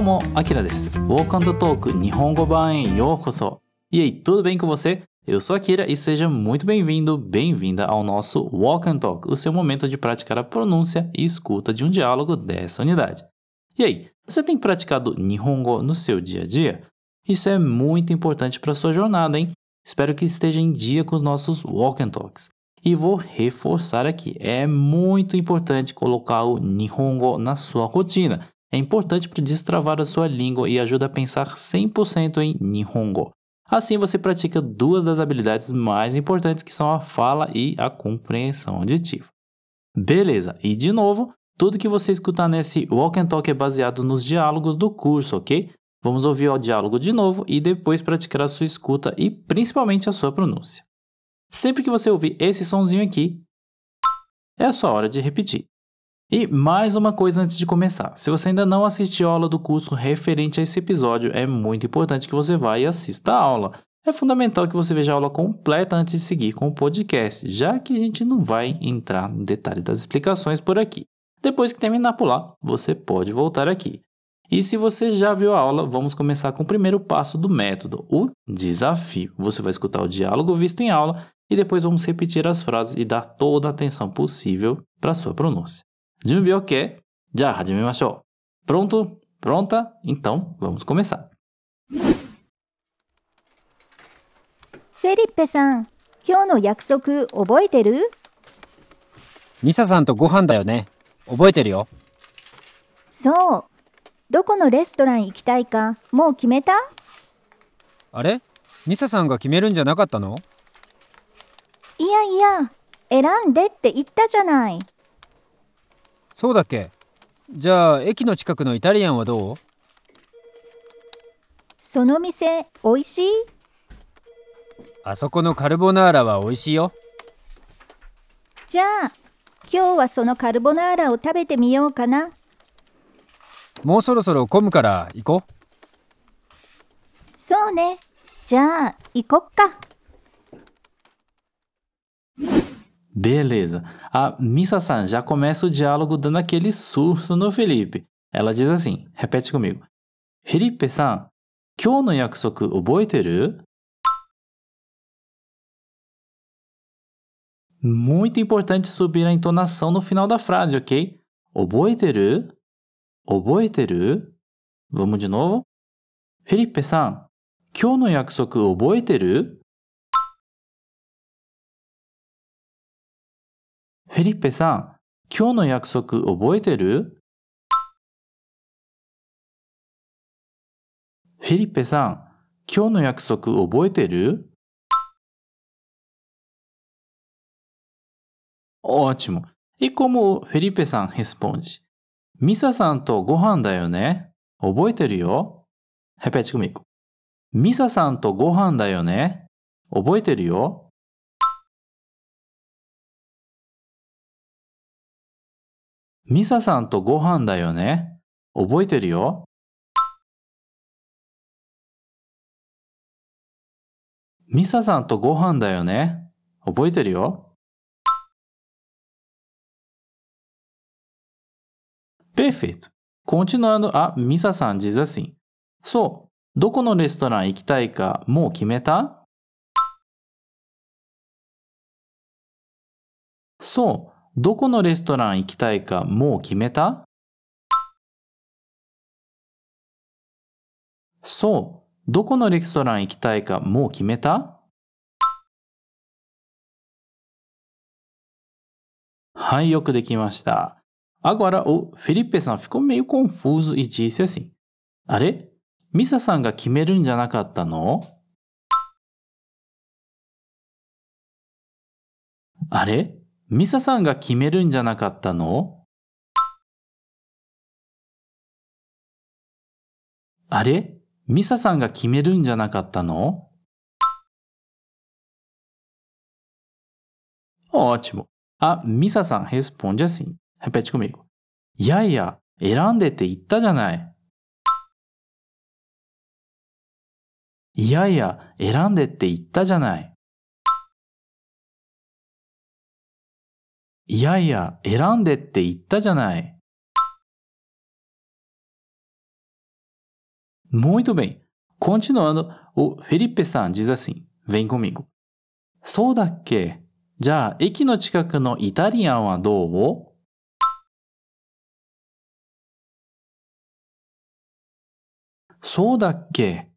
どうも、アキラです。Walk on the Talk 日本語版へようこそ。E aí, tudo bem com você? Eu sou Akira e seja muito bem-vindo, bem-vinda ao nosso Walk and Talk, o seu momento de praticar a pronúncia e escuta de um diálogo dessa unidade. E aí, você tem praticado Nihongo no seu dia a dia? Isso é muito importante para sua jornada, hein? Espero que esteja em dia com os nossos Walk and Talks. E vou reforçar aqui, é muito importante colocar o Nihongo na sua rotina. é importante para destravar a sua língua e ajuda a pensar 100% em Nihongo. Assim você pratica duas das habilidades mais importantes que são a fala e a compreensão auditiva. Beleza, e de novo, tudo que você escutar nesse Walk and Talk é baseado nos diálogos do curso, ok? Vamos ouvir o diálogo de novo e depois praticar a sua escuta e principalmente a sua pronúncia. Sempre que você ouvir esse sonzinho aqui, é a sua hora de repetir. E mais uma coisa antes de começar: se você ainda não assistiu a aula do curso referente a esse episódio, é muito importante que você vá e assista a aula. É fundamental que você veja a aula completa antes de seguir com o podcast, já que a gente não vai entrar no detalhe das explicações por aqui. Depois que terminar por lá, você pode voltar aqui. E se você já viu a aula, vamos começar com o primeiro passo do método, o desafio. Você vai escutar o diálogo visto em aula e depois vamos repetir as frases e dar toda a atenção possível para sua pronúncia. 準備 OK? じゃあ始めましょう。Pronto? Pronta? Então, vamos começar. フェリッペさん、今日の約束覚えてる？ミサさんとご飯だよね。覚えてるよ。そう。どこのレストラン行きたいかもう決めた？あれ？ミサさんが決めるんじゃなかったの？いやいや、選んでって言ったじゃない。そうだっけ？じゃあ駅の近くのイタリアンはどう？その店、美味しい？あそこのカルボナーラは美味しいよ。じゃあ、今日はそのカルボナーラを食べてみようかな。もうそろそろ混むから行こう。そうね。じゃあ、行こっか。Beleza. A Missa-san já começa o diálogo dando aquele surso no Felipe. Ela diz assim: repete comigo. Felipe-san, 今日の約束覚えてる Muito importante subir a entonação no final da frase, ok? 覚えてる覚えてる Vamos de novo? Felipe-san, 今日の約フェリッペさん、今日の約束覚えてる？フェリッペさん、今日の約束覚えてる？おーちも。いこもフェリッペさん、ヘスポンジ。ミサさんとご飯だよね？覚えてるよ？ヘペチクミ。ミサさんとご飯だよね？覚えてるよ？ミサさんとご飯だよね？覚えてるよ？ミサさんとご飯だよね？覚えてるよ？Perfeito. Continuando, a Misa-san diz assim: So, どこのレストラン行きたいかもう決めた？そう、どこのレストラン行きたいかもう決めた？そう、どこのレストラン行きたいかもう決めた？はい、よくできました。Agora, o Felipe san ficou meio confuso e disse assim: あれ？ミサさんが決めるんじゃなかったの？あれ？ミサさんが決めるんじゃなかったの？あれ？ミサさんが決めるんじゃなかったの？あ、あちも。あ、ミサさん、ヘスポンジャシン。ヘペチコミいやいや、選んでって言ったじゃない。いやいや、選んでって言ったじゃない。い。やいや、選んでって言ったじゃない。いやいや、選んでって言ったじゃない。Muito bem. Continuando, o Felipe-san diz assim: vem comigo. そうだっけじゃあ、駅の近くのイタリアンはどう？そうだっけ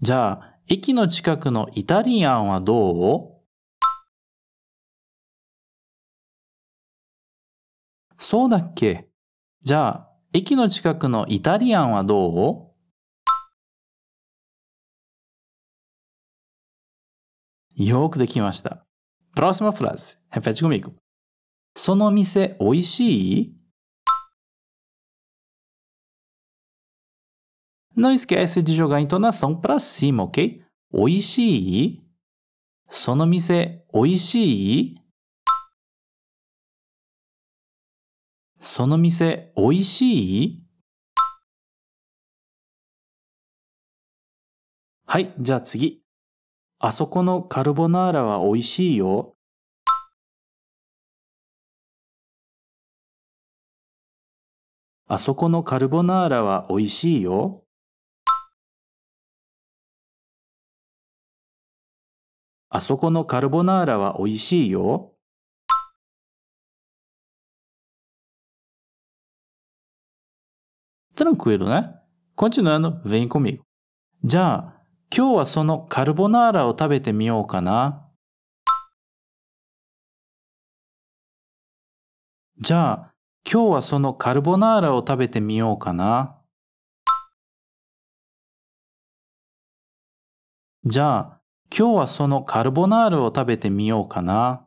じゃあ、駅の近くのイタリアンはどう？そうだっけじゃあ、駅の近くのイタリアンはどうよくできました。Próxima frase. Repete comigo. その店美味しい Não esquece de jogar a entonação para cima, ok? 美味しいその店美味しいその店美味しい？はい、じゃあ次。あそこのカルボナーラは美味しいよ。あそこのカルボナーラは美味しいよ。あそこのカルボナーラは美味しいよ。Tranquilo, né? Continuando, vem comigo. じゃあ、今日はそのカルボナーラを食べてみようかな。じゃあ、今日はそのカルボナーラを食べてみようかな。じゃあ、今日はそのカルボナーラを食べてみようかな。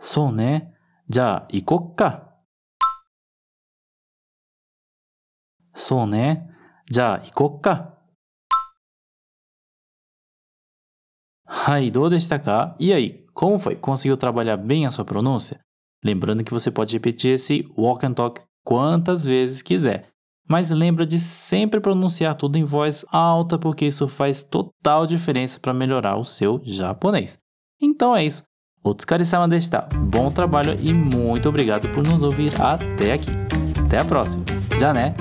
そうね。じゃあ行こっか。そうね。じゃあ行こっか。Aí, どうでしたか E aí, como foi? Conseguiu trabalhar bem a sua pronúncia? Lembrando que você pode repetir esse walk and talk quantas vezes quiser. Mas lembra de sempre pronunciar tudo em voz alta, porque isso faz total diferença para melhorar o seu japonês. Então é isso. Otsukare-sama deshita. Bom trabalho e muito obrigado por nos ouvir até aqui. Até a próxima. Já né?